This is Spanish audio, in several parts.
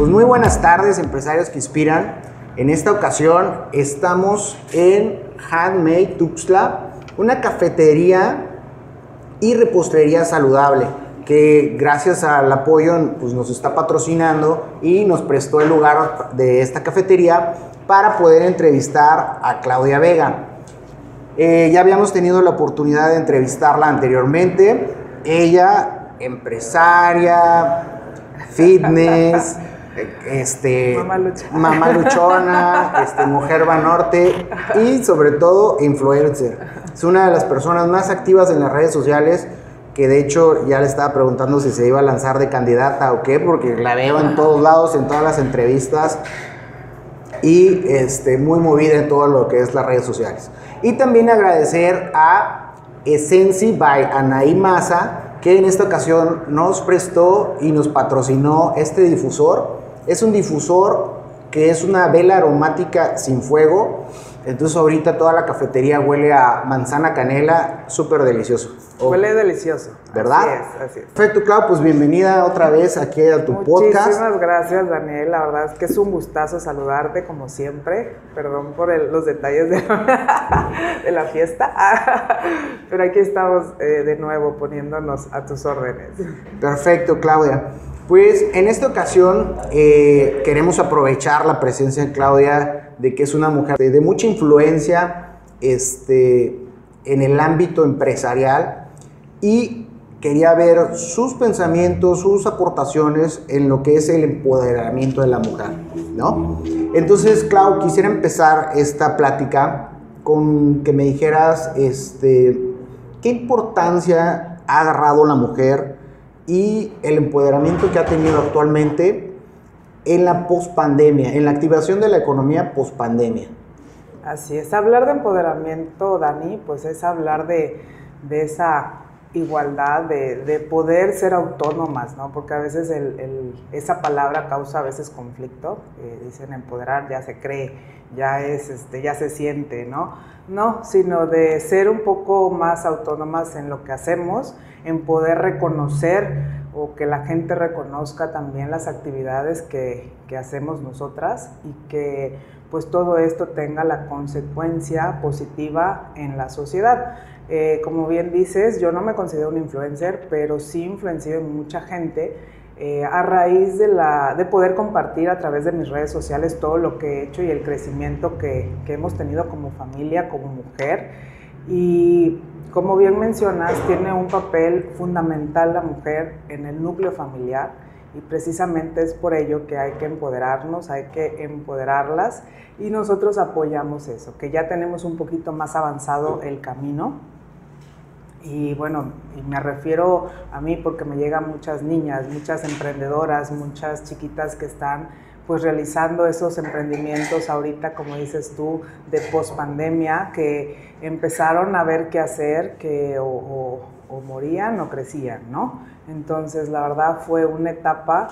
Pues muy buenas tardes, empresarios que inspiran. En esta ocasión estamos en Handmade Tuxtla, una cafetería y repostería saludable que gracias al apoyo pues, nos está patrocinando y nos prestó el lugar de esta cafetería para poder entrevistar a Claudia Vega. Eh, ya habíamos tenido la oportunidad de entrevistarla anteriormente. Ella, empresaria, fitness, este, mamá luchona, este, mujer va norte y sobre todo influencer. Es una de las personas más activas en las redes sociales que de hecho ya le estaba preguntando si se iba a lanzar de candidata o qué, porque la veo en todos lados, en todas las entrevistas y este, muy movida en todo lo que es las redes sociales. Y también agradecer a Essency by Anaí Maza, que en esta ocasión nos prestó y nos patrocinó este difusor. Es un difusor que es una vela aromática sin fuego. Entonces ahorita toda la cafetería huele a manzana canela, súper delicioso. Huele delicioso. ¿Verdad? Así es, así es. Perfecto, Clau, pues bienvenida otra vez aquí a tu podcast. Muchísimas gracias, Daniel. La verdad es que es un gustazo saludarte como siempre. Perdón por los detalles de, de, la fiesta. Pero aquí estamos eh, de nuevo poniéndonos a tus órdenes. Perfecto, Claudia. Pues en esta ocasión eh, queremos aprovechar la presencia de Claudia, de que es una mujer de, mucha influencia este, en el ámbito empresarial y quería ver sus pensamientos, sus aportaciones en lo que es el empoderamiento de la mujer, ¿no? Entonces, Clau, quisiera empezar esta plática con que me dijeras, este, ¿qué importancia ha agarrado la mujer y el empoderamiento que ha tenido actualmente en la pospandemia, en la activación de la economía pospandemia? Así es, hablar de empoderamiento, Dani, pues es hablar de, de esa igualdad, de, poder ser autónomas, ¿no? Porque a veces esa palabra causa a veces conflicto, dicen empoderar, ya se cree, ya es, este, ya se siente, ¿no? No, sino de ser un poco más autónomas en lo que hacemos, en poder reconocer o que la gente reconozca también las actividades que, que hacemos nosotras y que pues todo esto tenga la consecuencia positiva en la sociedad. Eh, como bien dices, yo no me considero un influencer, pero sí influencio en mucha gente eh, a raíz de, la, de poder compartir a través de mis redes sociales todo lo que he hecho y el crecimiento que, que hemos tenido como familia, como mujer. Y como bien mencionas, tiene un papel fundamental la mujer en el núcleo familiar y precisamente es por ello que hay que empoderarnos, hay que empoderarlas. Y nosotros apoyamos eso, que ya tenemos un poquito más avanzado el camino. Y bueno, me refiero a mí porque me llegan muchas niñas, muchas emprendedoras, muchas chiquitas que están pues realizando esos emprendimientos ahorita, como dices tú, de pospandemia, que empezaron a ver qué hacer, que o, morían o crecían, ¿no? Entonces, la verdad fue una etapa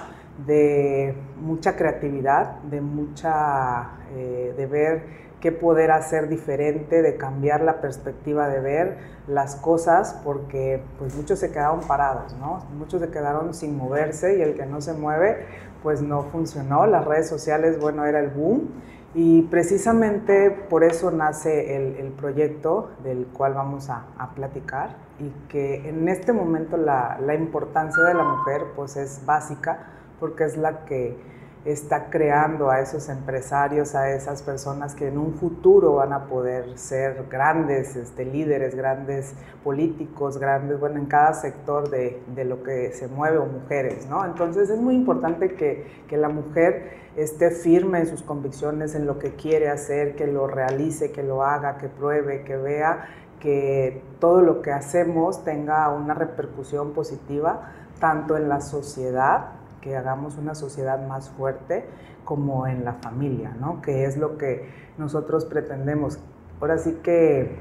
de mucha creatividad, de mucha, eh, de ver qué poder hacer diferente, de cambiar la perspectiva de ver las cosas, porque pues muchos se quedaron parados, ¿no? Muchos se quedaron sin moverse y el que no se mueve, pues no funcionó. Las redes sociales, bueno, era el boom. Y precisamente por eso nace el, proyecto del cual vamos a, a, platicar y que en este momento la, la importancia de la mujer pues es básica porque es la que está creando a esos empresarios, a esas personas que en un futuro van a poder ser grandes este, líderes, grandes políticos, grandes, bueno, en cada sector de, de, lo que se mueve o mujeres, ¿no? Entonces es muy importante que, que la mujer esté firme en sus convicciones, en lo que quiere hacer, que lo realice, que lo haga, que pruebe, que vea que todo lo que hacemos tenga una repercusión positiva tanto en la sociedad que hagamos una sociedad más fuerte como en la familia, ¿no? Que es lo que nosotros pretendemos. Ahora sí que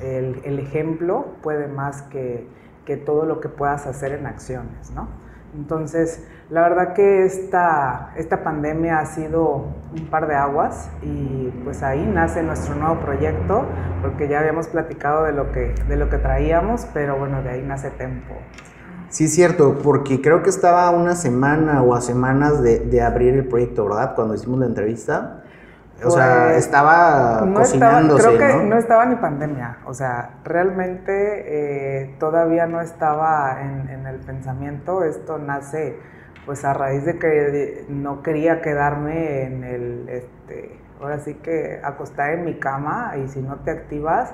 el, ejemplo puede más que, que, todo lo que puedas hacer en acciones, ¿no? Entonces, la verdad que esta, esta pandemia ha sido un par de aguas y pues ahí nace nuestro nuevo proyecto, porque ya habíamos platicado de lo que, de lo que traíamos, pero bueno, de ahí nace Tempo. Sí, es cierto, porque creo que estaba una semana o a semanas de, de abrir el proyecto, ¿verdad? Cuando hicimos la entrevista. O sea, Pues, estaba no cocinándose, estaba, creo que ¿no? ¿no? estaba ni pandemia, o sea, realmente eh, todavía no estaba en, en el pensamiento, esto nace pues a raíz de que no quería quedarme en el, este, ahora sí que acostar en mi cama y si no te activas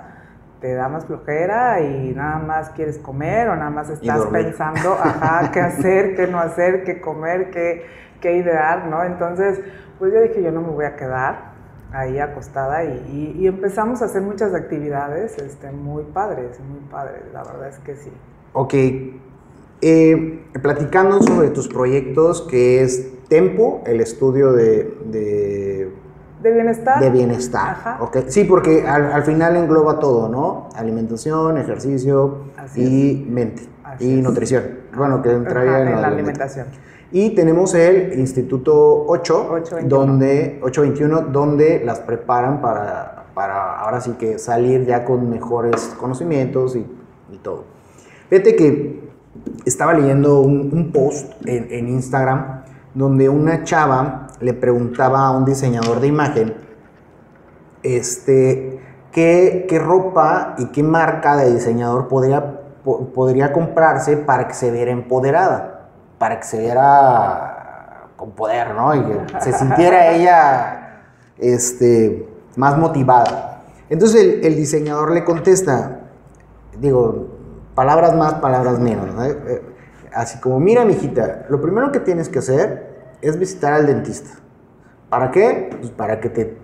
te da más flojera y nada más quieres comer o nada más estás pensando, ajá, qué hacer, qué no hacer, qué comer, qué, qué idear, ¿no? Entonces, pues yo dije, yo no me voy a quedar ahí acostada y, y- y empezamos a hacer muchas actividades este, muy padres, muy padres, la verdad es que sí. Ok, eh, platicando sobre tus proyectos, que es Tempo, el estudio de, de, De bienestar. de bienestar. Ajá. Ok, Sí, porque al, al final engloba todo, ¿no? Alimentación, ejercicio Así y mente. Así y es. nutrición. Bueno, que entraría en, en la alimentación. Y tenemos el Instituto 8, 821. donde 821, donde las preparan para, para ahora sí que salir ya con mejores conocimientos y, y todo. Fíjate que estaba leyendo un, un post en, en Instagram donde una chava le preguntaba a un diseñador de imagen este, qué, qué ropa y qué marca de diseñador podría, po- podría comprarse para que se viera empoderada, para que se viera con poder, ¿no? Y que se sintiera ella este, más motivada. Entonces el, el diseñador le contesta, digo, palabras más, palabras menos, ¿no? Eh, Así como, mira, mijita, lo primero que tienes que hacer es visitar al dentista. ¿Para qué? Pues para que te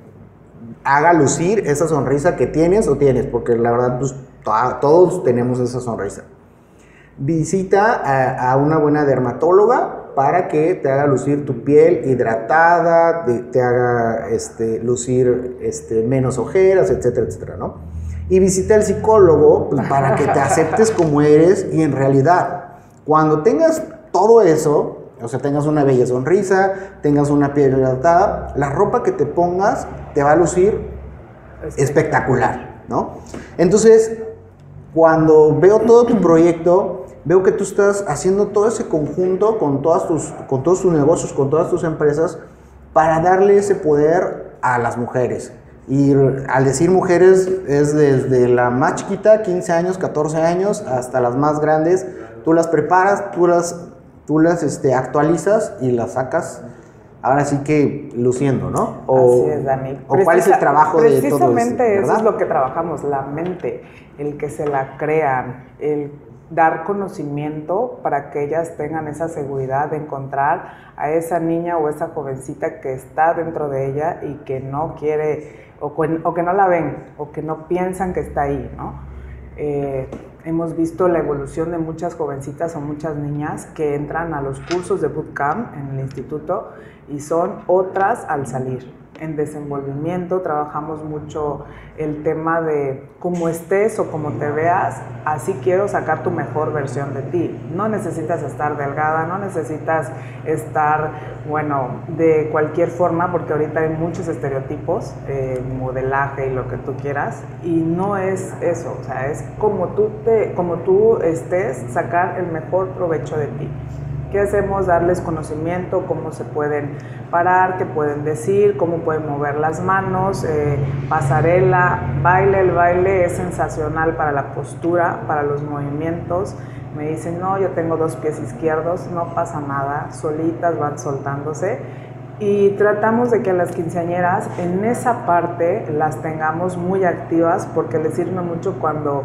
haga lucir esa sonrisa que tienes o tienes, porque la verdad, pues to- todos tenemos esa sonrisa. Visita a, una buena dermatóloga para que te haga lucir tu piel hidratada, te, te haga este, lucir este, menos ojeras, etcétera, etcétera, ¿no? Y visita al psicólogo pues, para que te aceptes como eres y en realidad, cuando tengas todo eso, o sea, tengas una bella sonrisa, tengas una piel hidratada, la ropa que te pongas te va a lucir espectacular, ¿no? Entonces, cuando veo todo tu proyecto, veo que tú estás haciendo todo ese conjunto con, todas tus, con todos tus negocios, con todas tus empresas, para darle ese poder a las mujeres. Y al decir mujeres es desde la más chiquita, 15 años, 14 años, hasta las más grandes. Tú las preparas, tú las, tú las este, actualizas y las sacas, ahora sí que luciendo, ¿no? O, Así es, Dani. ¿O cuál es el trabajo de todo esto? Precisamente eso es lo que trabajamos, la mente, el que se la crean, el dar conocimiento para que ellas tengan esa seguridad de encontrar a esa niña o esa jovencita que está dentro de ella y que no quiere, o, que- o que no la ven, o que no piensan que está ahí, ¿no? Eh, hemos visto la evolución de muchas jovencitas o muchas niñas que entran a los cursos de bootcamp en el instituto y son otras al salir. En desenvolvimiento trabajamos mucho el tema de cómo estés o cómo te veas, así quiero sacar tu mejor versión de ti. No necesitas estar delgada, no necesitas estar, bueno, de cualquier forma, porque ahorita hay muchos estereotipos, eh, modelaje y lo que tú quieras, y no es eso, o sea, es como tú, te, como tú estés, sacar el mejor provecho de ti. ¿Qué hacemos? Darles conocimiento, cómo se pueden parar, qué pueden decir, cómo pueden mover las manos, eh, pasarela, baile. El baile es sensacional para la postura, para los movimientos. Me dicen, no, yo tengo dos pies izquierdos, no pasa nada, solitas van soltándose. Y tratamos de que las quinceañeras en esa parte las tengamos muy activas porque les sirve mucho cuando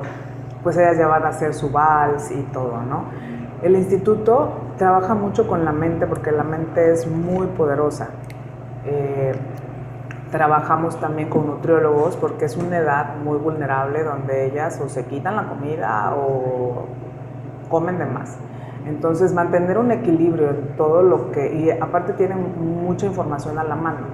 pues ellas ya van a hacer su vals y todo, ¿no? El instituto trabaja mucho con la mente porque la mente es muy poderosa. Eh, trabajamos también con nutriólogos porque es una edad muy vulnerable donde ellas o se quitan la comida o comen de más. Entonces, mantener un equilibrio en todo lo que, y aparte tienen mucha información a la mano.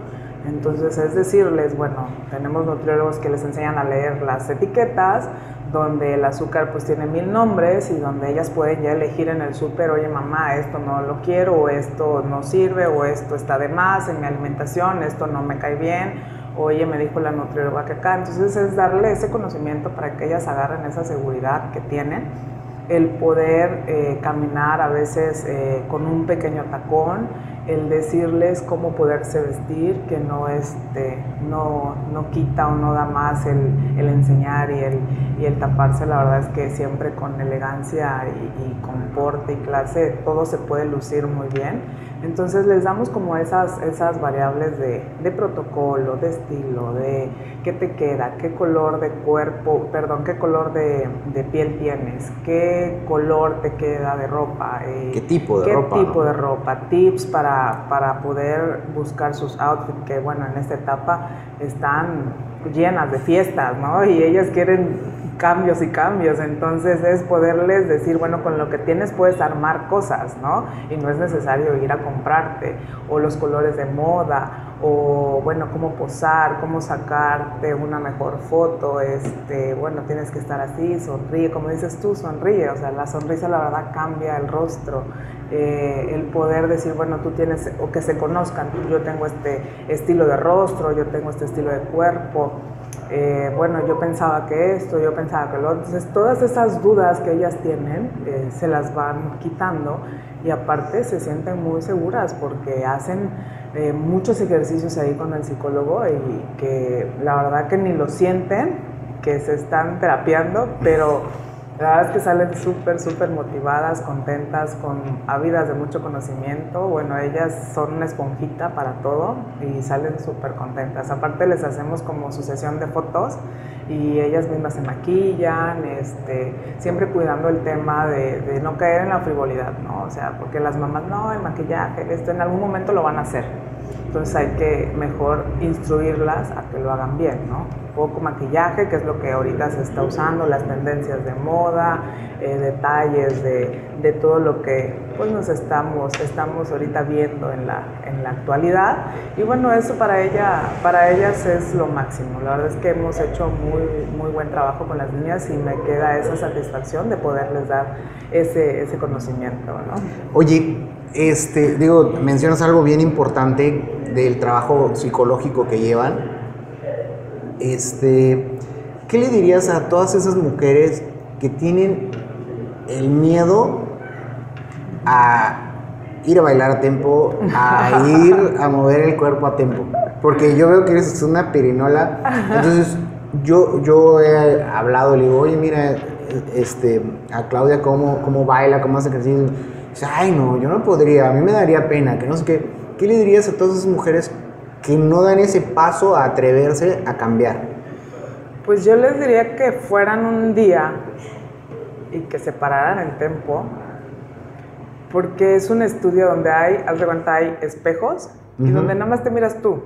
Entonces, es decirles, bueno, tenemos nutriólogos que les enseñan a leer las etiquetas, donde el azúcar pues tiene mil nombres y donde ellas pueden ya elegir en el súper, oye mamá, esto no lo quiero, o esto no sirve, o esto está de más en mi alimentación, esto no me cae bien, oye, me dijo la nutrióloga que acá. Entonces, es darle ese conocimiento para que ellas agarren esa seguridad que tienen el poder eh, caminar a veces eh, con un pequeño tacón, el decirles cómo poderse vestir, que no, este, no, no quita o no da más el, el enseñar y el, y el, taparse, la verdad es que siempre con elegancia y, y con porte y clase todo se puede lucir muy bien. Entonces les damos como esas, esas variables de, de, protocolo, de estilo, de qué te queda, qué color de cuerpo, perdón, qué color de, de piel tienes, qué color te queda de ropa. Eh, ¿Qué tipo de qué ropa? Tipo ¿no? de ropa, tips para, para poder buscar sus outfits, que bueno, en esta etapa están llenas de fiestas, ¿no? Y ellas quieren cambios y cambios, entonces es poderles decir, bueno, con lo que tienes puedes armar cosas, ¿no? Y no es necesario ir a comprarte, o los colores de moda, o bueno, cómo posar, cómo sacarte una mejor foto, este, bueno, tienes que estar así, sonríe, como dices tú, sonríe, o sea, la sonrisa la verdad cambia el rostro, eh, el poder decir, bueno, tú tienes, o que se conozcan, yo tengo este estilo de rostro, yo tengo este estilo de cuerpo, eh, bueno, yo pensaba que esto, yo pensaba que lo otro. Entonces, todas esas dudas que ellas tienen eh, se las van quitando y aparte se sienten muy seguras porque hacen eh, muchos ejercicios ahí con el psicólogo y que la verdad que ni lo sienten, que se están terapiando, pero la verdad es que salen súper, súper motivadas, contentas, con ávidas de mucho conocimiento. Bueno, ellas son una esponjita para todo y salen súper contentas. Aparte les hacemos como su sesión de fotos y ellas mismas se maquillan, este, siempre cuidando el tema de, de, no caer en la frivolidad, ¿no? O sea, porque las mamás, no, el maquillaje, esto en algún momento lo van a hacer. Entonces hay que mejor instruirlas a que lo hagan bien, ¿no? Poco maquillaje, que es lo que ahorita se está usando, las tendencias de moda, eh, detalles de, de, todo lo que pues nos estamos, estamos ahorita viendo en la, en la actualidad. Y bueno, eso para, ella, para ellas es lo máximo. La verdad es que hemos hecho muy, muy buen trabajo con las niñas y me queda esa satisfacción de poderles dar ese, ese conocimiento, ¿no? Oye, este, digo, mencionas algo bien importante del trabajo psicológico que llevan. Este, ¿qué le dirías a todas esas mujeres que tienen el miedo a ir a bailar a tiempo, a ir a mover el cuerpo a tiempo? Porque yo veo que eres una perinola. Entonces, yo, yo he hablado, le digo, oye, mira, este, a Claudia cómo, cómo baila, cómo hace ejercicio. Dice, ay, no, yo no podría, a mí me daría pena, que no sé qué. ¿Qué le dirías a todas esas mujeres que no dan ese paso a atreverse a cambiar? Pues yo les diría que fueran un día y que se pararan el tiempo, porque es un estudio donde hay, haz de cuenta, hay espejos uh -huh. y donde nada más te miras tú.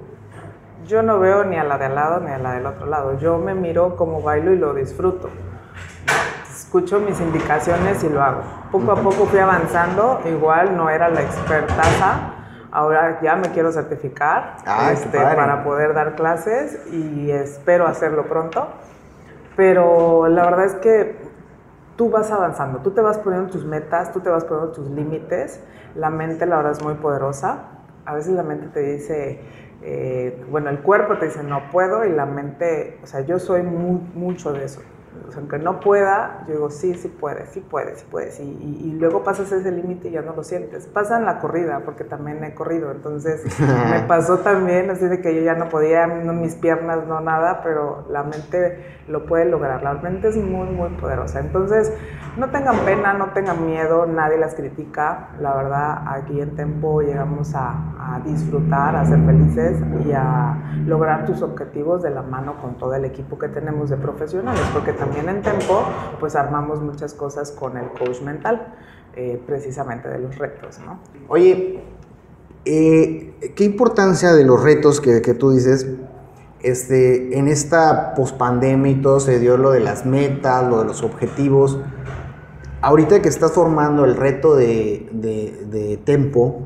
Yo no veo ni a la de al lado ni a la del otro lado. Yo me miro como bailo y lo disfruto. Escucho mis indicaciones y lo hago. Poco a poco fui avanzando. Igual no era la expertaza. Ahora ya me quiero certificar ah, este, para poder dar clases y espero hacerlo pronto. Pero la verdad es que tú vas avanzando, tú te vas poniendo tus metas, tú te vas poniendo tus límites. La mente, la verdad, es muy poderosa. A veces la mente te dice, eh, bueno, el cuerpo te dice no puedo y la mente, o sea, yo soy muy, mucho de eso. O sea, aunque no pueda, yo digo, sí, sí puedes, sí puedes, sí puedes. Y, y, y luego pasas ese límite y ya no lo sientes. Pasa en la corrida, porque también he corrido. Entonces, me pasó también así de que yo ya no podía, no, mis piernas, no nada, pero la mente lo puede lograr. La mente es muy, muy poderosa. Entonces, no tengan pena, no tengan miedo, nadie las critica. La verdad, aquí en Tempo llegamos a, disfrutar, a ser felices y a lograr tus objetivos de la mano con todo el equipo que tenemos de profesionales, porque también en Tempo, pues armamos muchas cosas con el coach mental, eh, precisamente de los retos, ¿no? Oye, eh, ¿qué importancia de los retos que, que tú dices? Este, en esta pospandemia y todo se dio lo de las metas, lo de los objetivos. Ahorita que estás formando el reto de, de, Tempo,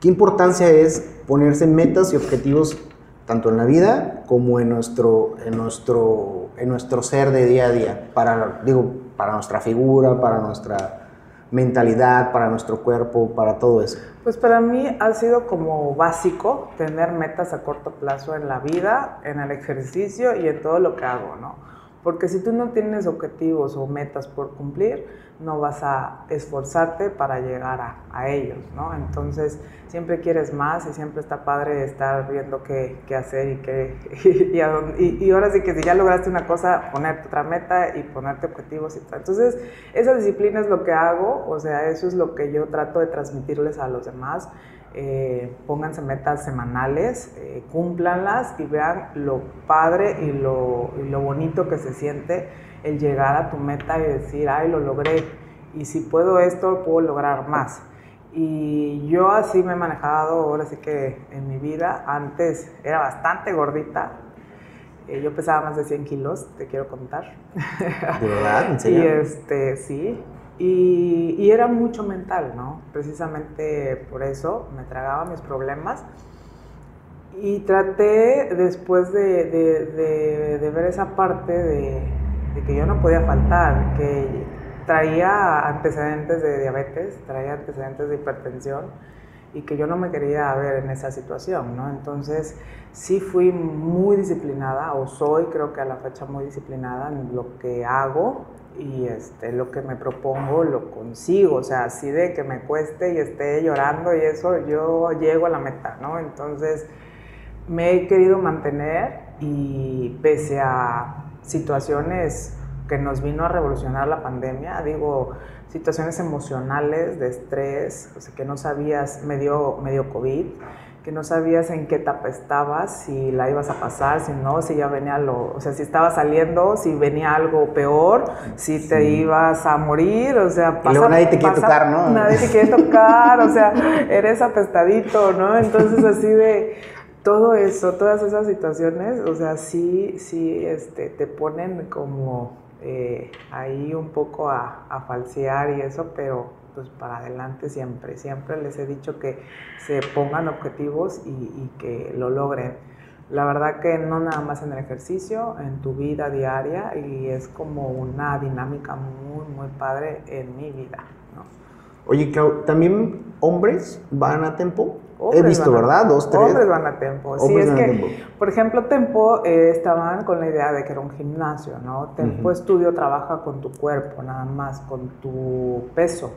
¿qué importancia es ponerse metas y objetivos tanto en la vida como en nuestro, en nuestro, en nuestro ser de día a día, para, digo, para nuestra figura, para nuestra mentalidad, para nuestro cuerpo, para todo eso? Pues para mí ha sido como básico tener metas a corto plazo en la vida, en el ejercicio y en todo lo que hago, ¿no? Porque si tú no tienes objetivos o metas por cumplir, no vas a esforzarte para llegar a, a ellos, ¿no? Entonces, siempre quieres más y siempre está padre estar viendo qué, qué hacer y, qué, y, y, ahora sí que si ya lograste una cosa, ponerte otra meta y ponerte objetivos y tal. Entonces, esa disciplina es lo que hago, o sea, eso es lo que yo trato de transmitirles a los demás. Eh, pónganse metas semanales, eh, cúmplanlas y vean lo padre y lo, y lo bonito que se siente el llegar a tu meta y decir, ay, lo logré. Y si puedo esto, puedo lograr más. Y yo así me he manejado, ahora sí que en mi vida, antes era bastante gordita. Eh, yo pesaba más de 100 kilos, te quiero contar. ¿De verdad? ¿En serio? Y este, sí. Y, y, era mucho mental, ¿no? Precisamente por eso me tragaba mis problemas. Y traté, después de, de, de, de ver esa parte de, que yo no podía faltar, que traía antecedentes de diabetes, traía antecedentes de hipertensión y que yo no me quería ver en esa situación, ¿no? Entonces sí fui muy disciplinada, o soy creo que a la fecha muy disciplinada en lo que hago y este, lo que me propongo lo consigo, o sea, así de que me cueste y esté llorando y eso, yo llego a la meta, ¿no? Entonces me he querido mantener y pese a situaciones que nos vino a revolucionar la pandemia, digo, situaciones emocionales de estrés, que no sabías, medio, medio COVID, que no sabías en qué etapa estabas, si la ibas a pasar, si no, si ya venía lo, o sea, si estaba saliendo, si venía algo peor, si te ibas a morir, o sea, pasa, y luego nadie te quiere tocar, ¿no? Nadie te quiere tocar, o sea, eres apestadito, ¿no? Entonces así de todo eso, todas esas situaciones, o sea, sí, sí, este, te ponen como eh, ahí un poco a, a, falsear y eso, pero pues para adelante siempre. Siempre les he dicho que se pongan objetivos y, y que lo logren. La verdad que no nada más en el ejercicio, en tu vida diaria y es como una dinámica muy, muy padre en mi vida. ¿no? Oye, ¿también hombres van a Tempo? He visto, ¿verdad? Dos, tres. Hombres van a Tempo. Sí, es que, por ejemplo, Tempo eh, estaban con la idea de que era un gimnasio, ¿no? Tempo Estudio trabaja con tu cuerpo, nada más, con tu peso.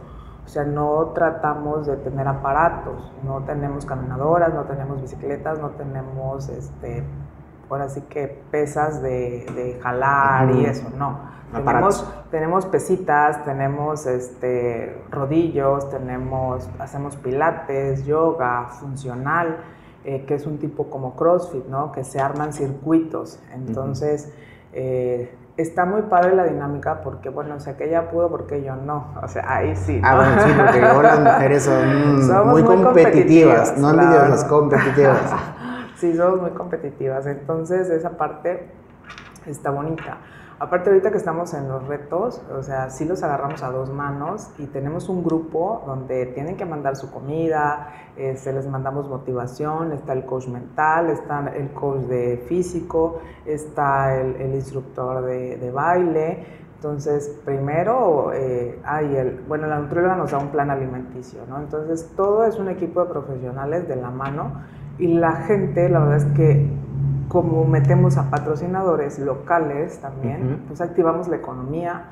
O sea, no tratamos de tener aparatos, no tenemos caminadoras, no tenemos bicicletas, no tenemos, este, ahora sí que pesas de, de jalar y eso, no tenemos, tenemos, pesitas, tenemos este, rodillos, tenemos, hacemos pilates, yoga, funcional, eh, que es un tipo como CrossFit, ¿no? Que se arman circuitos. Entonces, eh, está muy padre la dinámica porque, bueno, o sea, que ella pudo, porque yo no. O sea, ahí sí. Ah, bueno, sí, porque ahora las mujeres son muy, competitivas, no claro. las competitivas. sí, somos muy competitivas. Entonces, esa parte está bonita. Aparte ahorita que estamos en los retos, o sea, sí los agarramos a dos manos y tenemos un grupo donde tienen que mandar su comida, se este, les mandamos motivación, está el coach mental, está el coach de físico, está el, instructor de, baile. Entonces, primero, eh, hay el, bueno, la nutrióloga nos da un plan alimenticio, ¿no? Entonces, todo es un equipo de profesionales de la mano y la gente, la verdad es que como metemos a patrocinadores locales también, pues activamos la economía,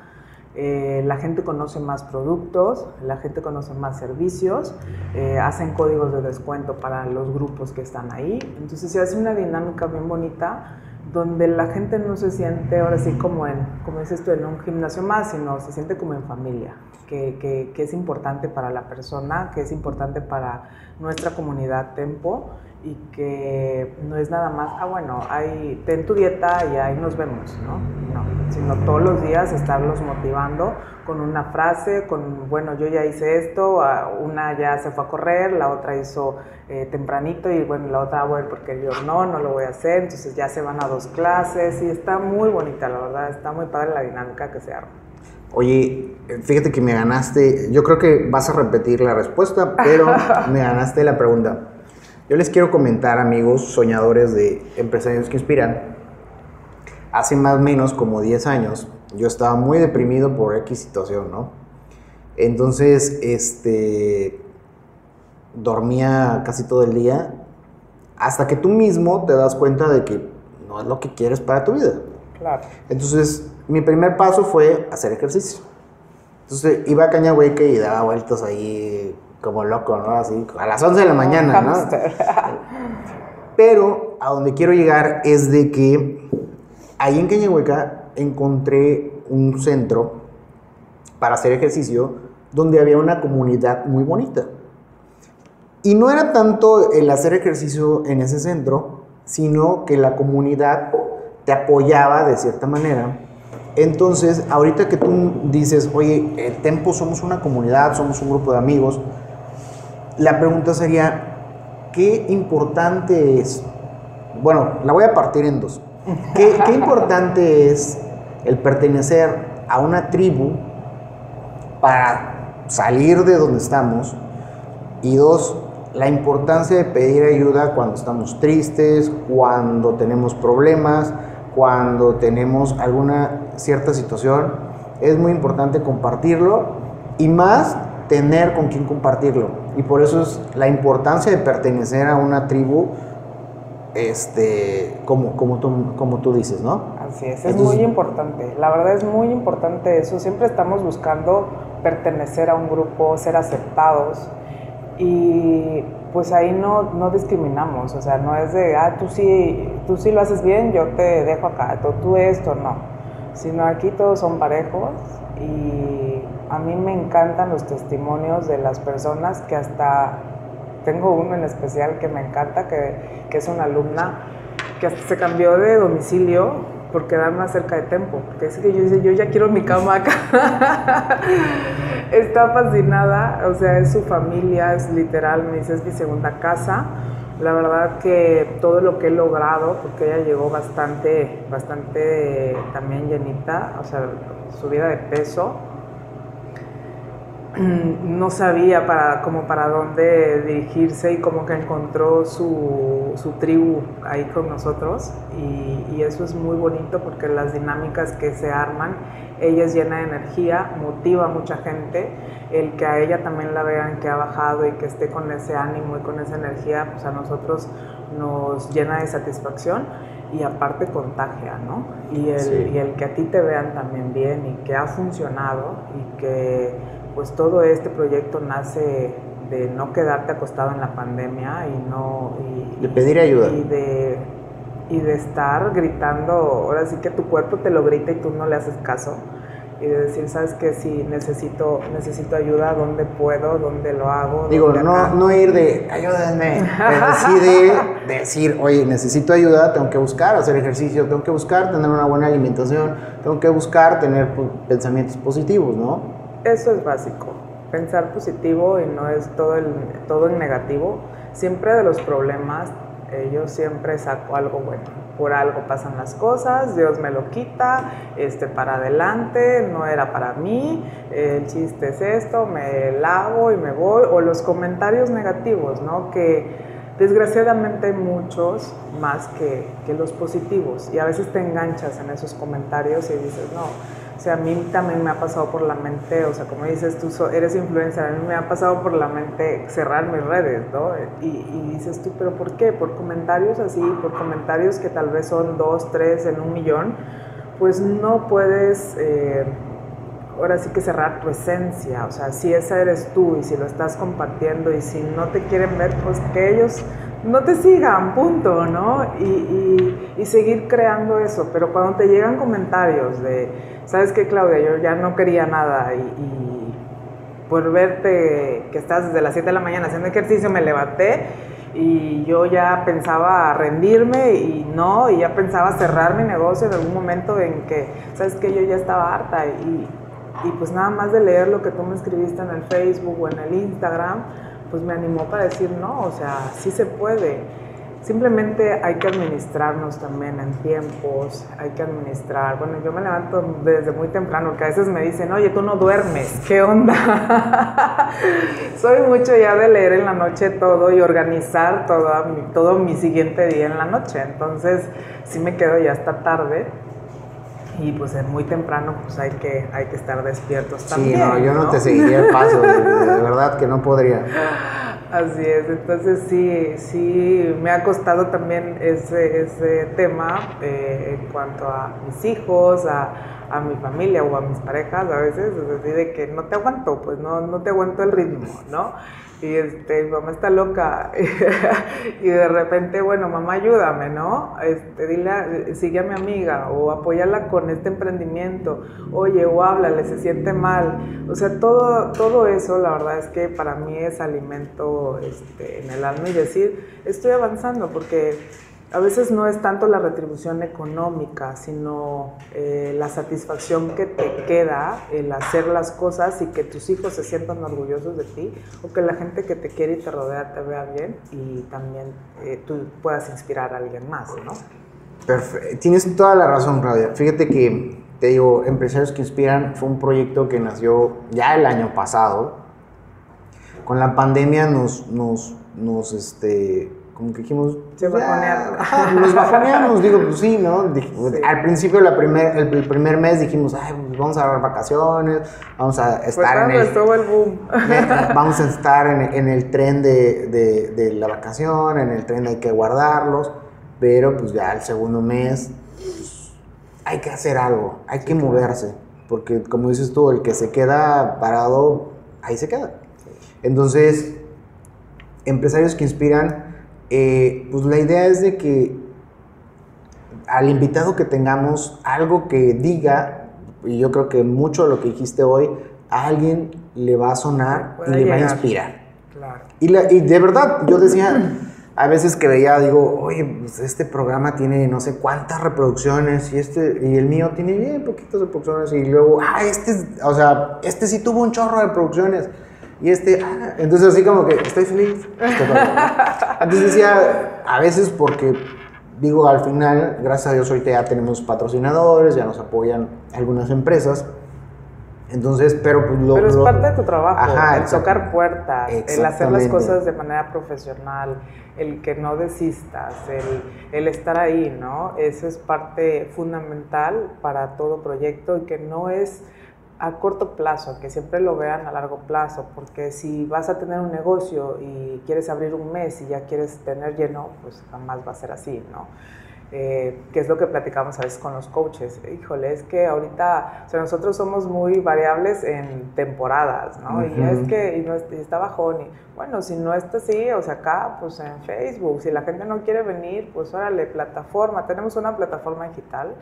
eh, la gente conoce más productos, la gente conoce más servicios, eh, hacen códigos de descuento para los grupos que están ahí. Entonces se hace una dinámica bien bonita donde la gente no se siente ahora sí como en, como dices tú, en un gimnasio más, sino se siente como en familia, que, que, que es importante para la persona, que es importante para nuestra comunidad Tempo y que no es nada más, ah, bueno, ahí, ten tu dieta y ahí nos vemos, ¿no? No, sino todos los días estarlos motivando con una frase, con, bueno, yo ya hice esto, una ya se fue a correr, la otra hizo eh, tempranito y bueno, la otra, bueno, porque yo no, no lo voy a hacer, entonces ya se van a dos clases y está muy bonita, la verdad, está muy padre la dinámica que se arma. Oye, fíjate que me ganaste, yo creo que vas a repetir la respuesta, pero me ganaste la pregunta. Yo les quiero comentar, amigos soñadores de empresarios que inspiran, hace más o menos como 10 años, yo estaba muy deprimido por X situación, ¿no? Entonces, este, dormía casi todo el día, hasta que tú mismo te das cuenta de que no es lo que quieres para tu vida. Claro. Entonces, mi primer paso fue hacer ejercicio. Entonces, iba a Cañahueque y daba vueltas ahí como loco, ¿no? Así, a las 11 de la mañana, ¿no? Pero a donde quiero llegar es de que ahí en Cañahueca encontré un centro para hacer ejercicio donde había una comunidad muy bonita. Y no era tanto el hacer ejercicio en ese centro, sino que la comunidad te apoyaba de cierta manera. Entonces, ahorita que tú dices, oye, el Tempo somos una comunidad, somos un grupo de amigos, la pregunta sería, ¿qué importante es? Bueno, la voy a partir en dos. ¿Qué, qué importante es el pertenecer a una tribu para salir de donde estamos? Y dos, la importancia de pedir ayuda cuando estamos tristes, cuando tenemos problemas, cuando tenemos alguna cierta situación. Es muy importante compartirlo y más tener con quién compartirlo. Y por eso es la importancia de pertenecer a una tribu, este, como, como, tú, como tú dices, ¿no? Así es, es muy importante. La verdad es muy importante eso. Siempre estamos buscando pertenecer a un grupo, ser aceptados. Y pues ahí no, no discriminamos, o sea, no es de, ah, tú sí, tú sí lo haces bien, yo te dejo acá, tú, tú esto, no. Sino aquí todos son parejos y a mí me encantan los testimonios de las personas que hasta tengo uno en especial que me encanta, que, que es una alumna que hasta se cambió de domicilio por quedar más cerca de Tempo, porque es que yo dice, yo ya quiero mi cama acá. Está fascinada, o sea, es su familia, es literal, me dice, es mi segunda casa. La verdad que todo lo que he logrado, porque ella llegó bastante, bastante también llenita, o sea, subida de peso, no sabía para, como para dónde dirigirse y como que encontró su, su tribu ahí con nosotros y, y, eso es muy bonito porque las dinámicas que se arman, ella es llena de energía, motiva a mucha gente, el que a ella también la vean que ha bajado y que esté con ese ánimo y con esa energía, pues a nosotros nos llena de satisfacción y aparte contagia, ¿no? Y el, sí. y el que a ti te vean también bien y que ha funcionado y que pues todo este proyecto nace de no quedarte acostado en la pandemia y no... Y, de pedir ayuda. Y de, y de estar gritando, ahora sí que tu cuerpo te lo grita y tú no le haces caso. Y de decir, ¿sabes qué? Si necesito, necesito ayuda, ¿dónde puedo? ¿Dónde lo hago? Digo, no, no ir de, ayúdenme, pero sí de decir, oye, necesito ayuda, tengo que buscar hacer ejercicio, tengo que buscar tener una buena alimentación, tengo que buscar tener pensamientos positivos, ¿no? Eso es básico, pensar positivo y no es todo, el, todo en negativo. Siempre de los problemas, eh, yo siempre saco algo bueno. Por algo pasan las cosas, Dios me lo quita, este, para adelante, no era para mí, el chiste es esto, me lavo y me voy. O los comentarios negativos, ¿no? Que desgraciadamente hay muchos más que, que los positivos. Y a veces te enganchas en esos comentarios y dices, no, o sea, a mí también me ha pasado por la mente, o sea, como dices, tú eres influencer, a mí me ha pasado por la mente cerrar mis redes, ¿no? Y, y, dices tú, ¿pero por qué? Por comentarios así, por comentarios que tal vez son dos, tres en un millón, pues no puedes, eh, ahora sí que cerrar tu esencia, o sea, si esa eres tú y si lo estás compartiendo y si no te quieren ver, pues que ellos no te sigan, punto, ¿no? Y, y, y, seguir creando eso. Pero cuando te llegan comentarios de, ¿sabes qué, Claudia? Yo ya no quería nada y, por verte que estás desde las 7 de la mañana haciendo ejercicio, me levanté y yo ya pensaba rendirme y no, y ya pensaba cerrar mi negocio en algún momento en que, ¿sabes qué? Yo ya estaba harta y, y pues nada más de leer lo que tú me escribiste en el Facebook o en el Instagram, pues me animó para decir, no, o sea, sí se puede. Simplemente hay que administrarnos también en tiempos, hay que administrar. Bueno, yo me levanto desde muy temprano, porque a veces me dicen, oye, tú no duermes, ¿qué onda? Soy mucho ya de leer en la noche todo y organizar todo mi, todo mi siguiente día en la noche. Entonces, sí me quedo ya hasta tarde y pues es muy temprano pues hay que, hay que estar despiertos también. Sí, no, yo no, ¿no? te seguiría el paso, de, de, verdad que no podría. Así es, entonces sí, sí, me ha costado también ese, ese tema eh, en cuanto a mis hijos, a, a, mi familia o a mis parejas a veces, es decir, de que no te aguanto, pues no, no te aguanto el ritmo, ¿no? Y este, mi mamá está loca. Y de repente, bueno, mamá ayúdame, ¿no? Este, dile, sigue a mi amiga o apóyala con este emprendimiento, oye, o háblale, se siente mal, o sea, todo, todo eso la verdad es que para mí es alimento este, en el alma y decir, estoy avanzando porque a veces no es tanto la retribución económica, sino eh, la satisfacción que te queda el hacer las cosas y que tus hijos se sientan orgullosos de ti o que la gente que te quiere y te rodea te vea bien y también eh, tú puedas inspirar a alguien más, ¿no? Perfecto. Tienes toda la razón, Claudia. Fíjate que, te digo, Empresarios que Inspiran fue un proyecto que nació ya el año pasado. Con la pandemia nos, nos, nos este, como que dijimos... Se pues, bajonearon. nos bajoneamos, digo, pues sí, ¿no? Al principio, la primer, el, primer mes dijimos, ay, pues vamos a dar vacaciones, vamos a estar en el... el boom. vamos a estar en, en el tren de, de, de, la vacación, en el tren hay que guardarlos, pero pues ya el segundo mes pues, hay que hacer algo, hay que moverse, porque como dices tú, el que se queda parado, ahí se queda. Entonces, empresarios que inspiran eh, pues la idea es de que al invitado que tengamos algo que diga, y yo creo que mucho de lo que dijiste hoy, a alguien le va a sonar y le va a inspirar. Y, y, de verdad, yo decía, a veces que veía, digo, oye, pues este programa tiene no sé cuántas reproducciones y, este, y el mío tiene bien poquitas reproducciones y luego, ah, este, o sea, este sí tuvo un chorro de reproducciones. Y este, ah, entonces así como que estoy feliz. Entonces decía, a veces porque, digo, al final, gracias a Dios ahorita ya tenemos patrocinadores, ya nos apoyan algunas empresas. Entonces, pero pues lo, Pero es parte de tu trabajo, el tocar puertas, el hacer las cosas de manera profesional, el que no desistas, el, el, estar ahí, ¿no? Eso es parte fundamental para todo proyecto y que no es a corto plazo, que siempre lo vean a largo plazo, porque si vas a tener un negocio y quieres abrir un mes y ya quieres tener lleno, pues jamás va a ser así, ¿no? Eh, que es lo que platicamos a veces con los coaches. Híjole, es que ahorita, o sea, nosotros somos muy variables en temporadas, ¿no? Y es que y no, está bajón. Y, bueno, si no está así, o sea, acá, pues en Facebook, si la gente no quiere venir, pues órale, plataforma. Tenemos una plataforma digital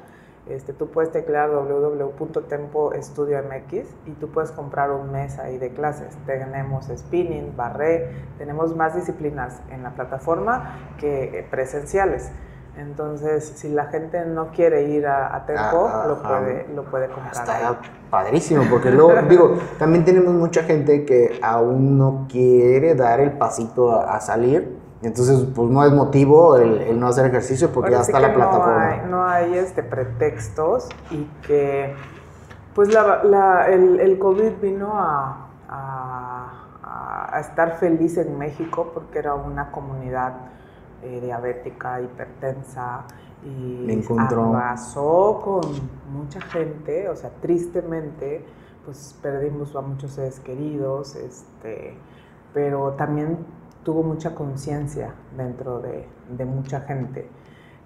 este, tú puedes teclear www.tempoestudiomx y tú puedes comprar un mes ahí de clases. Tenemos spinning, barré, tenemos más disciplinas en la plataforma que presenciales. Entonces, si la gente no quiere ir a, Tempo, ah, lo, puede, lo puede comprar. Está padrísimo, porque luego, digo, también tenemos mucha gente que aún no quiere dar el pasito a salir entonces, pues no es motivo el, no hacer ejercicio porque ya está la plataforma. No hay, este, pretextos y que, pues la, el, el, COVID vino a, a, estar feliz en México porque era una comunidad eh, diabética, hipertensa y arrasó con mucha gente, o sea, tristemente, pues perdimos a muchos seres queridos, este, pero también tuvo mucha conciencia dentro de, mucha gente.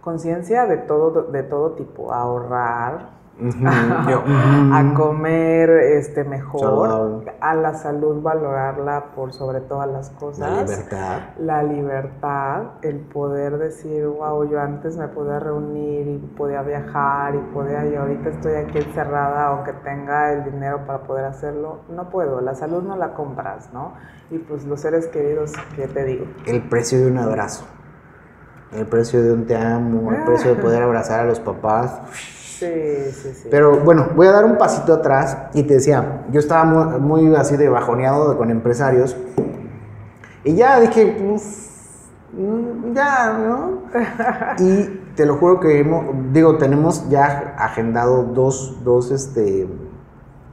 Conciencia de todo, de todo tipo, ahorrar, a comer este, mejor, a la salud valorarla por sobre todas las cosas. La libertad. La libertad, el poder decir, wow, yo antes me podía reunir y podía viajar y podía, y ahorita estoy aquí encerrada, aunque tenga el dinero para poder hacerlo, no puedo, la salud no la compras, ¿no? Y pues los seres queridos, ¿qué te digo? El precio de un abrazo, el precio de un te amo, el precio de poder abrazar a los papás Sí, sí, sí. Pero bueno, voy a dar un pasito atrás y te decía, yo estaba muy, así de bajoneado con empresarios y ya dije, pues, mm, ya, ¿no? y te lo juro que, digo, tenemos ya agendado dos, dos, este,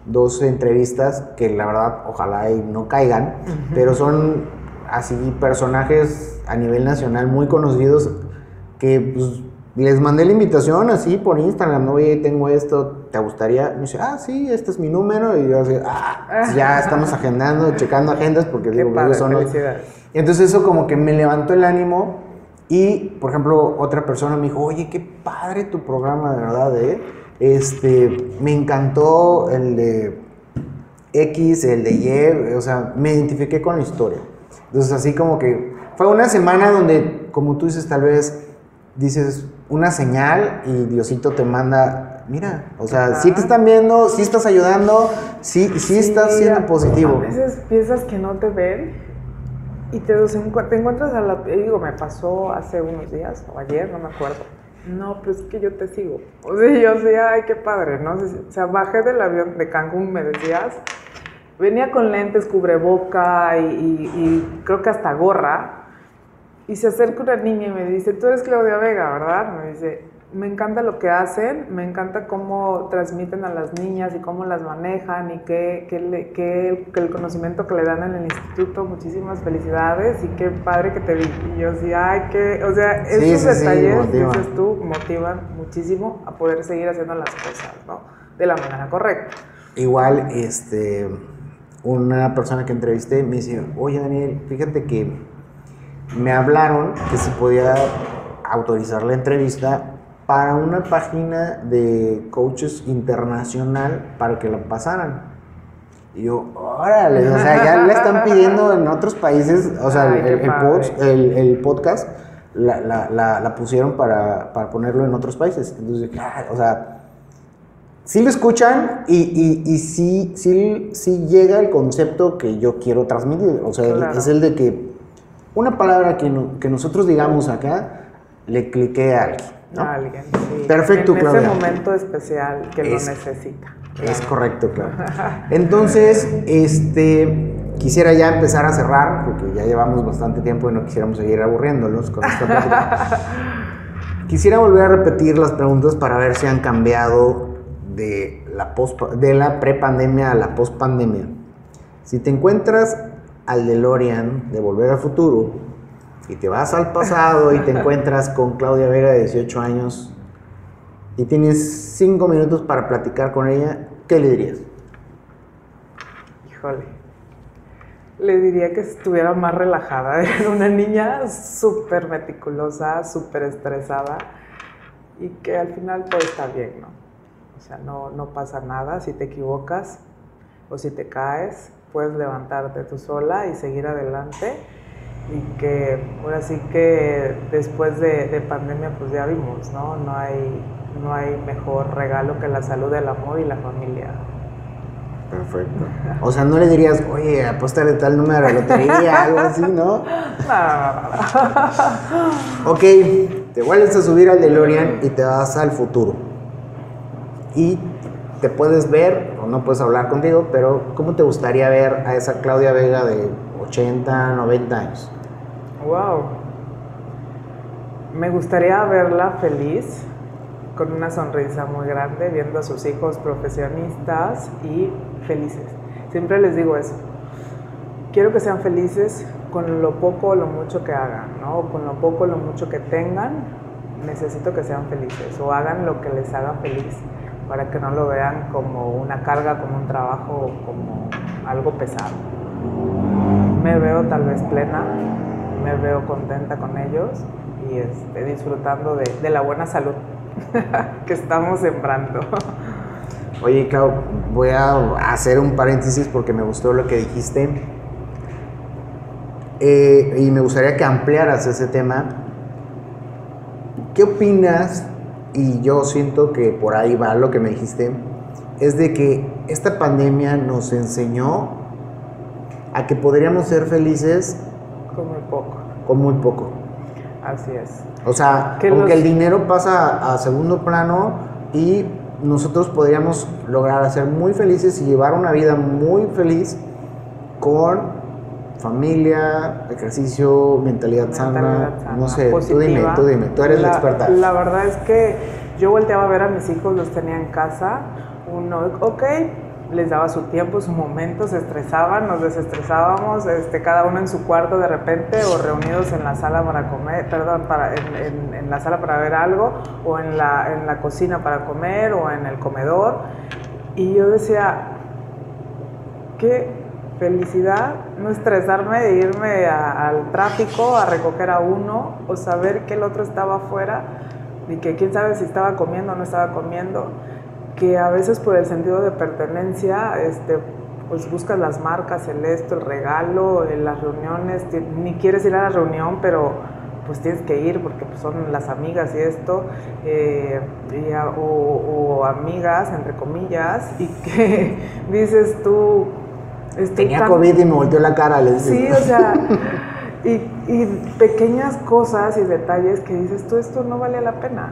dos entrevistas que la verdad ojalá y no caigan, pero son así personajes a nivel nacional muy conocidos que pues Les mandé la invitación así por Instagram, no, oye, tengo esto, ¿te gustaría? Me dice, ah, sí, este es mi número. Y yo así, ah, ya estamos agendando, checando agendas porque Qué digo, padre, ellos son los- y entonces eso como que me levantó el ánimo y, por ejemplo, otra persona me dijo, oye, qué padre tu programa, de verdad, ¿eh? Este, me encantó el de X, el de Y, o sea, me identifiqué con la historia. Entonces así como que fue una semana donde, como tú dices, tal vez dices una señal y Diosito te manda, mira, o sea, sí te están viendo, sí estás ayudando, sí, sí, estás siendo positivo. A veces piensas que no te ven y te, encuentras a la... Digo, me pasó hace unos días o ayer, no me acuerdo. No, pues es que yo te sigo. O sea, yo decía, ay, qué padre, ¿no? O sea, bajé del avión de Cancún, me decías. Venía con lentes, cubreboca y, y- y creo que hasta gorra. Y se acerca una niña y me dice, tú eres Claudia Vega, ¿verdad? Me dice, me encanta lo que hacen, me encanta cómo transmiten a las niñas y cómo las manejan y qué, qué qué- el conocimiento que le dan en el instituto. Muchísimas felicidades y qué padre que te vi. Y yo sí, ay, qué, o sea, esos sí, sí, detalles, dices tú, motivan muchísimo a poder seguir haciendo las cosas, ¿no? De la manera correcta. Igual, este, una persona que entrevisté me dice, oye Daniel, fíjate que me hablaron que si podía autorizar la entrevista para una página de coaches internacional para que la pasaran. Y yo, órale, o sea, ya la están pidiendo en otros países, o sea, Ay, el, podcast la, la- la- la pusieron para, para ponerlo en otros países. Entonces, ah, o sea, sí lo escuchan y, y, y sí, sí, sí llega el concepto que yo quiero transmitir. O sea, Claro. es el de que una palabra que, no- que nosotros digamos acá le clique a alguien. ¿no? A alguien, sí. Perfecto, En Claudia. ese momento especial que Es- lo necesita. Es correcto, claro. Entonces, este, quisiera ya empezar a cerrar, porque ya llevamos bastante tiempo y no quisiéramos seguir aburriéndolos con esta plática. Quisiera volver a repetir las preguntas para ver si han cambiado de la, post, de la prepandemia a la pospandemia. Si te encuentras al DeLorean de Volver al Futuro y te vas al pasado y te encuentras con Claudia Vega de 18 años y tienes 5 minutos para platicar con ella, ¿qué le dirías? Híjole. Le diría que estuviera más relajada. Era una niña súper meticulosa, súper estresada y que al final todo está bien, ¿no? O sea, no, no pasa nada. Si te equivocas o si te caes, puedes levantarte tú sola y seguir adelante. Y que ahora sí que después de, de pandemia, pues ya vimos, ¿no? No hay, no hay mejor regalo que la salud, el amor y la familia. Perfecto. O sea, no le dirías, oye, apóstale tal número de lotería, algo así, ¿no? No, no, no, no. Ok, te vuelves a subir al DeLorean y te vas al futuro. Y te puedes ver, o no puedes hablar contigo, pero ¿cómo te gustaría ver a esa Claudia Vega de 80, 90 años? Wow. Me gustaría verla feliz, con una sonrisa muy grande, viendo a sus hijos profesionistas y felices. Siempre les digo eso. Quiero que sean felices con lo poco o lo mucho que hagan, ¿no? Con lo poco o lo mucho que tengan, necesito que sean felices o hagan lo que les haga feliz para que no lo vean como una carga, como un trabajo, como algo pesado. Me veo tal vez plena, me veo contenta con ellos y este, disfrutando de, la buena salud que estamos sembrando. Oye, Clau, voy a hacer un paréntesis porque me gustó lo que dijiste. Eh, y me gustaría que ampliaras ese tema. ¿Qué opinas? Y yo siento que por ahí va lo que me dijiste. Es de que esta pandemia nos enseñó a que podríamos ser felices Con muy poco. con muy poco. Así es. O sea, Que como los- que el dinero pasa a segundo plano y nosotros podríamos lograr hacer muy felices y llevar una vida muy feliz con familia, ejercicio, mentalidad, sana, mentalidad sana, no sé, tú dime, tú dime, tú eres la, experta. La verdad es que yo volteaba a ver a mis hijos, los tenía en casa. Uno, ok, les daba su tiempo, su momento, se estresaban, nos desestresábamos, este, cada uno en su cuarto de repente o reunidos en la sala para comer, perdón, para, en, en, la sala para ver algo o en la, en la cocina para comer o en el comedor. Y yo decía, qué felicidad no estresarme de irme al tráfico a recoger a uno o saber que el otro estaba afuera y que quién sabe si estaba comiendo o no estaba comiendo que a veces por el sentido de pertenencia, este, pues buscas las marcas, el esto, el regalo, las reuniones, ni quieres ir a la reunión, pero pues tienes que ir porque pues, son las amigas y esto, eh, o, amigas, entre comillas, y que dices tú... Tenía COVID y me volteó la cara, les Sí, o sea, y, y pequeñas cosas y detalles que dices tú, esto no vale la pena.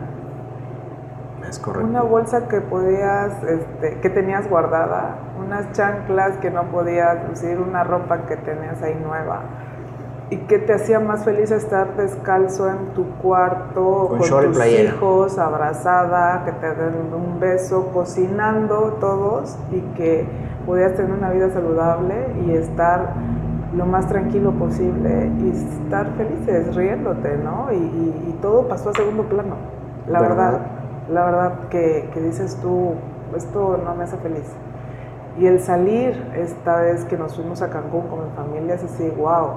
Una bolsa que podías, este, que tenías guardada, unas chanclas que no podías lucir, una ropa que tenías ahí nueva. Y que te hacía más feliz estar descalzo en tu cuarto con, tus hijos, abrazada, que te den un beso, cocinando todos y que podías tener una vida saludable y estar lo más tranquilo posible y estar felices, riéndote, ¿no? Y, todo pasó a segundo plano, la verdad la verdad que, dices tú, esto no me hace feliz. Y el salir esta vez que nos fuimos a Cancún con mi familia es así, wow,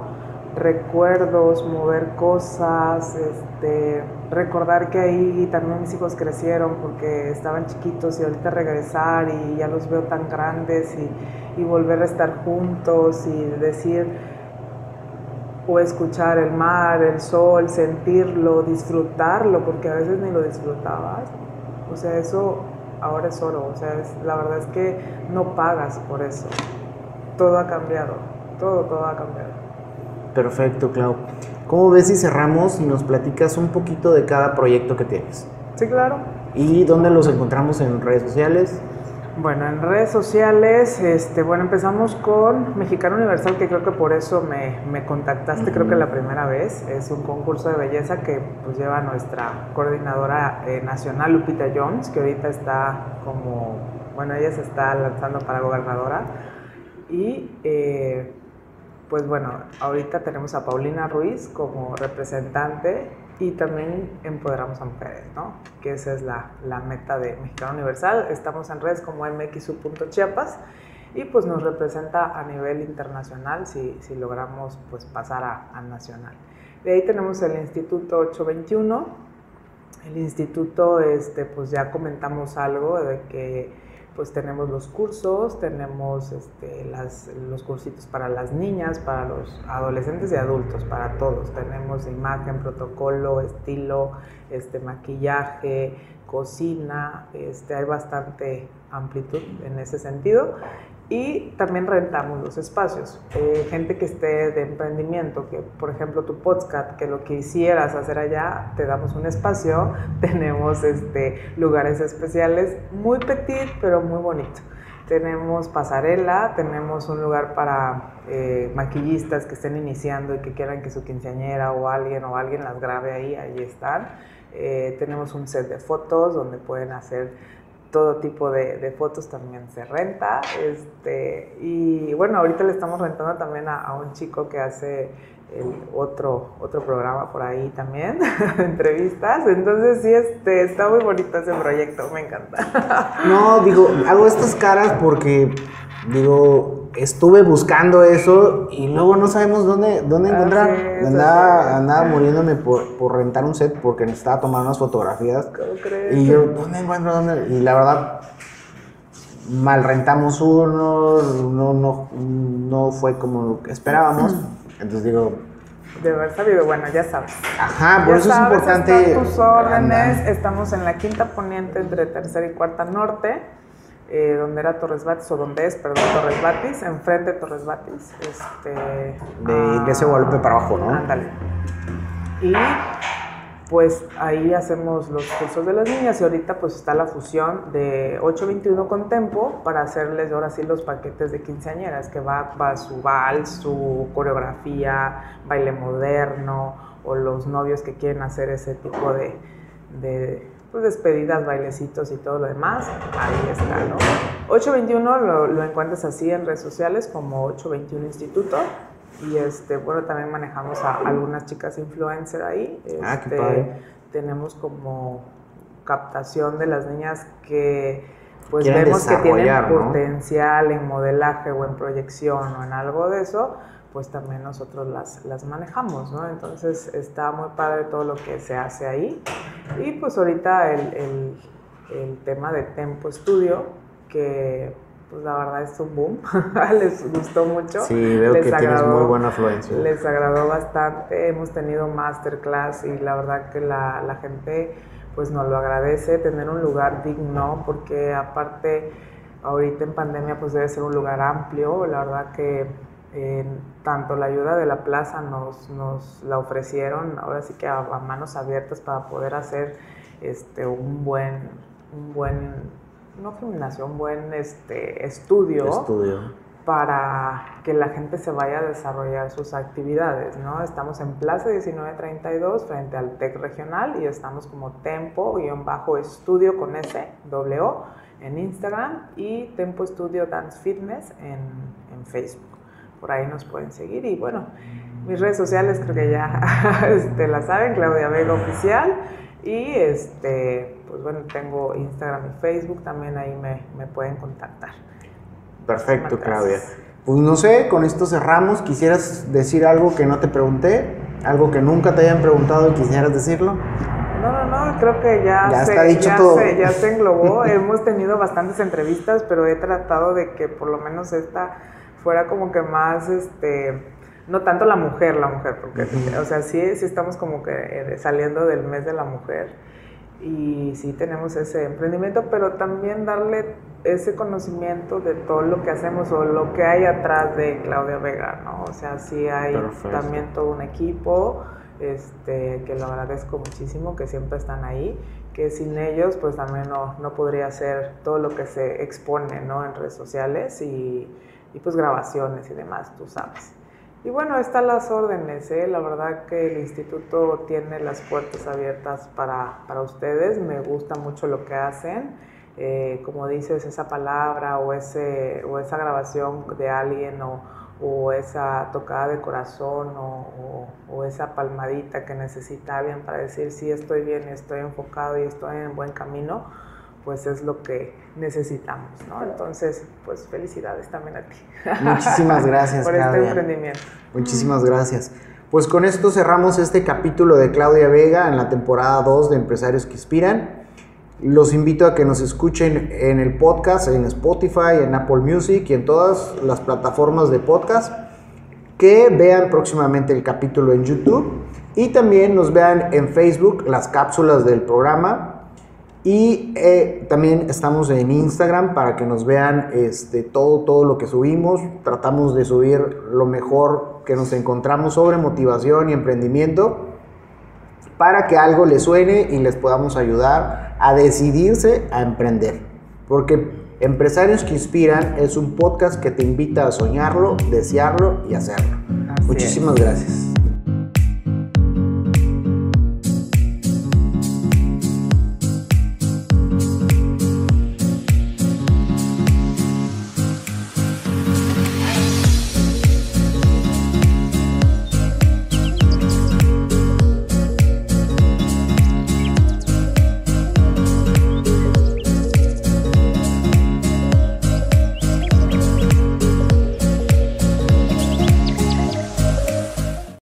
recuerdos, mover cosas, este, recordar que ahí también mis hijos crecieron porque estaban chiquitos y ahorita regresar y ya los veo tan grandes y, volver a estar juntos y decir, o escuchar el mar, el sol, sentirlo, disfrutarlo, porque a veces ni lo disfrutabas. O sea, eso ahora es oro. O sea, la verdad es que no pagas por eso. Todo ha cambiado. Todo, todo ha cambiado. Perfecto, Clau. ¿Cómo ves si cerramos y nos platicas un poquito de cada proyecto que tienes? Sí, claro. ¿Y dónde los encontramos en redes sociales? Bueno, en redes sociales, este, bueno, empezamos con Mexicano Universal, que creo que por eso me, me contactaste, creo que la primera vez. Es un concurso de belleza que pues lleva nuestra coordinadora eh, nacional, Lupita Jones, que ahorita está como, bueno, ella se está lanzando para gobernadora. Y eh, pues bueno, ahorita tenemos a Paulina Ruiz como representante y también empoderamos a mujeres, ¿no? Que esa es la, la meta de Mexicano Universal. Estamos en redes como mxu.chiapas y pues nos representa a nivel internacional si, si logramos pues pasar a, a, nacional. De ahí tenemos el Instituto 821. El instituto, este, pues ya comentamos algo de que pues tenemos los cursos, tenemos este, las, los cursitos para las niñas, para los adolescentes y adultos, para todos. Tenemos imagen, protocolo, estilo, este, maquillaje, cocina, este, hay bastante amplitud en ese sentido y también rentamos los espacios. Eh, gente que esté de emprendimiento, que por ejemplo tu podcast, que lo quisieras hacer allá, te damos un espacio, tenemos este, lugares especiales, muy petit, pero muy bonito. Tenemos pasarela, tenemos un lugar para eh, maquillistas que estén iniciando y que quieran que su quinceañera o alguien o alguien las grabe ahí, ahí están. Eh, tenemos un set de fotos donde pueden hacer todo tipo de, fotos también se renta. Este, y bueno, ahorita le estamos rentando también a, un chico que hace el otro, otro programa por ahí también, entrevistas. Entonces sí, este, está muy bonito ese proyecto, me encanta. No, digo, hago estas caras porque, digo, estuve buscando eso y luego no sabemos dónde, dónde encontrar. andaba, andaba muriéndome por, por, rentar un set porque necesitaba tomar unas fotografías. ¿Cómo crees? Y yo, ¿dónde encuentro? Dónde? Y la verdad, mal rentamos uno, no, no, no fue como esperábamos. Entonces digo, de haber sabido, bueno, ya sabes. Ajá, por eso es importante. tus órdenes, estamos en la quinta poniente entre tercera y cuarta norte. Eh, donde era Torres Batis, o donde es, perdón, Torres Batis, enfrente de Torres Batis. Este, de Iglesia ah, Guadalupe para abajo, ¿no? Ándale. Y pues ahí hacemos los cursos de las niñas y ahorita pues está la fusión de 821 con Tempo para hacerles ahora sí los paquetes de quinceañeras, que va, va su vals, su coreografía, baile moderno o los novios que quieren hacer ese tipo de, de pues, despedidas, bailecitos y todo lo demás, ahí está, ¿no? 821 lo, lo encuentras así en redes sociales como 821 Instituto. Y este, bueno, también manejamos a algunas chicas influencer ahí. Ah, qué Este, padre. Tenemos como captación de las niñas que pues Quieren vemos que tienen potencial en modelaje o en proyección o en algo de eso, pues también nosotros las, las manejamos, ¿no? Entonces está muy padre todo lo que se hace ahí. Y pues ahorita el, el- el tema de Tempo Studio, que pues la verdad es un boom, les gustó mucho. Sí, veo les que tienes agradó. muy buena afluencia. Les agradó bastante, hemos tenido masterclass y la verdad que la, la gente pues nos lo agradece, tener un lugar digno, porque aparte ahorita en pandemia pues debe ser un lugar amplio, la verdad que eh, tanto la ayuda de la plaza nos, nos la ofrecieron, ahora sí que a, a manos abiertas para poder hacer este, un buen, un buen, no gimnasio, un buen este, estudio Estudio. para que la gente se vaya a desarrollar sus actividades, ¿no? Estamos en Plaza 1932 frente al TEC regional y estamos como Tempo-estudio con S, W, en Instagram y Tempo Studio Dance Fitness en, en Facebook. Por ahí nos pueden seguir y bueno, mis redes sociales creo que ya este, la saben, Claudia Vega Oficial y este, pues bueno, tengo Instagram y Facebook, también ahí me, me pueden contactar. Perfecto, Muchísimas Claudia. gracias. Pues no sé, con esto cerramos. ¿Quisieras decir algo que no te pregunté? ¿Algo que nunca te hayan preguntado y quisieras decirlo? No, no, no, creo que ya, Ya se, está dicho ya todo. se- ya se englobó. Hemos tenido bastantes entrevistas, pero he tratado de que por lo menos esta fuera como que más, este, no tanto la mujer, la mujer, porque, o sea, sí, sí estamos como que eh, saliendo del mes de la mujer y sí tenemos ese emprendimiento, pero también darle ese conocimiento de todo lo que hacemos o lo que hay atrás de Claudia Vega, ¿no? O sea, sí hay Perfecto. también todo un equipo, este, que lo agradezco muchísimo, que siempre están ahí, que sin ellos pues también no, no podría hacer todo lo que se expone, ¿no? En redes sociales y, y pues grabaciones y demás, tú sabes. Y bueno, están las órdenes, ¿eh? la verdad que el instituto tiene las puertas abiertas para, para ustedes, me gusta mucho lo que hacen, Eh, como dices, esa palabra o, ese, o esa grabación de alguien o, o esa tocada de corazón o, o- esa palmadita que necesita alguien para decir sí estoy bien, estoy enfocado y estoy en buen camino, pues es lo que necesitamos, ¿no? Entonces, pues felicidades también a ti. Muchísimas gracias, por este Claudia. emprendimiento. Muchísimas gracias. Pues con esto cerramos este capítulo de Claudia Vega en la temporada 2 de Empresarios que Inspiran. Los invito a que nos escuchen en el podcast, en Spotify, en Apple Music y en todas las plataformas de podcast. Que vean próximamente el capítulo en YouTube y también nos vean en Facebook las cápsulas del programa. Y eh, también estamos en Instagram para que nos vean este, todo, todo lo que subimos. Tratamos de subir lo mejor que nos encontramos sobre motivación y emprendimiento para que algo les suene y les podamos ayudar a decidirse a emprender. Porque Empresarios que Inspiran es un podcast que te invita a soñarlo, desearlo y hacerlo. Así Muchísimas es. gracias.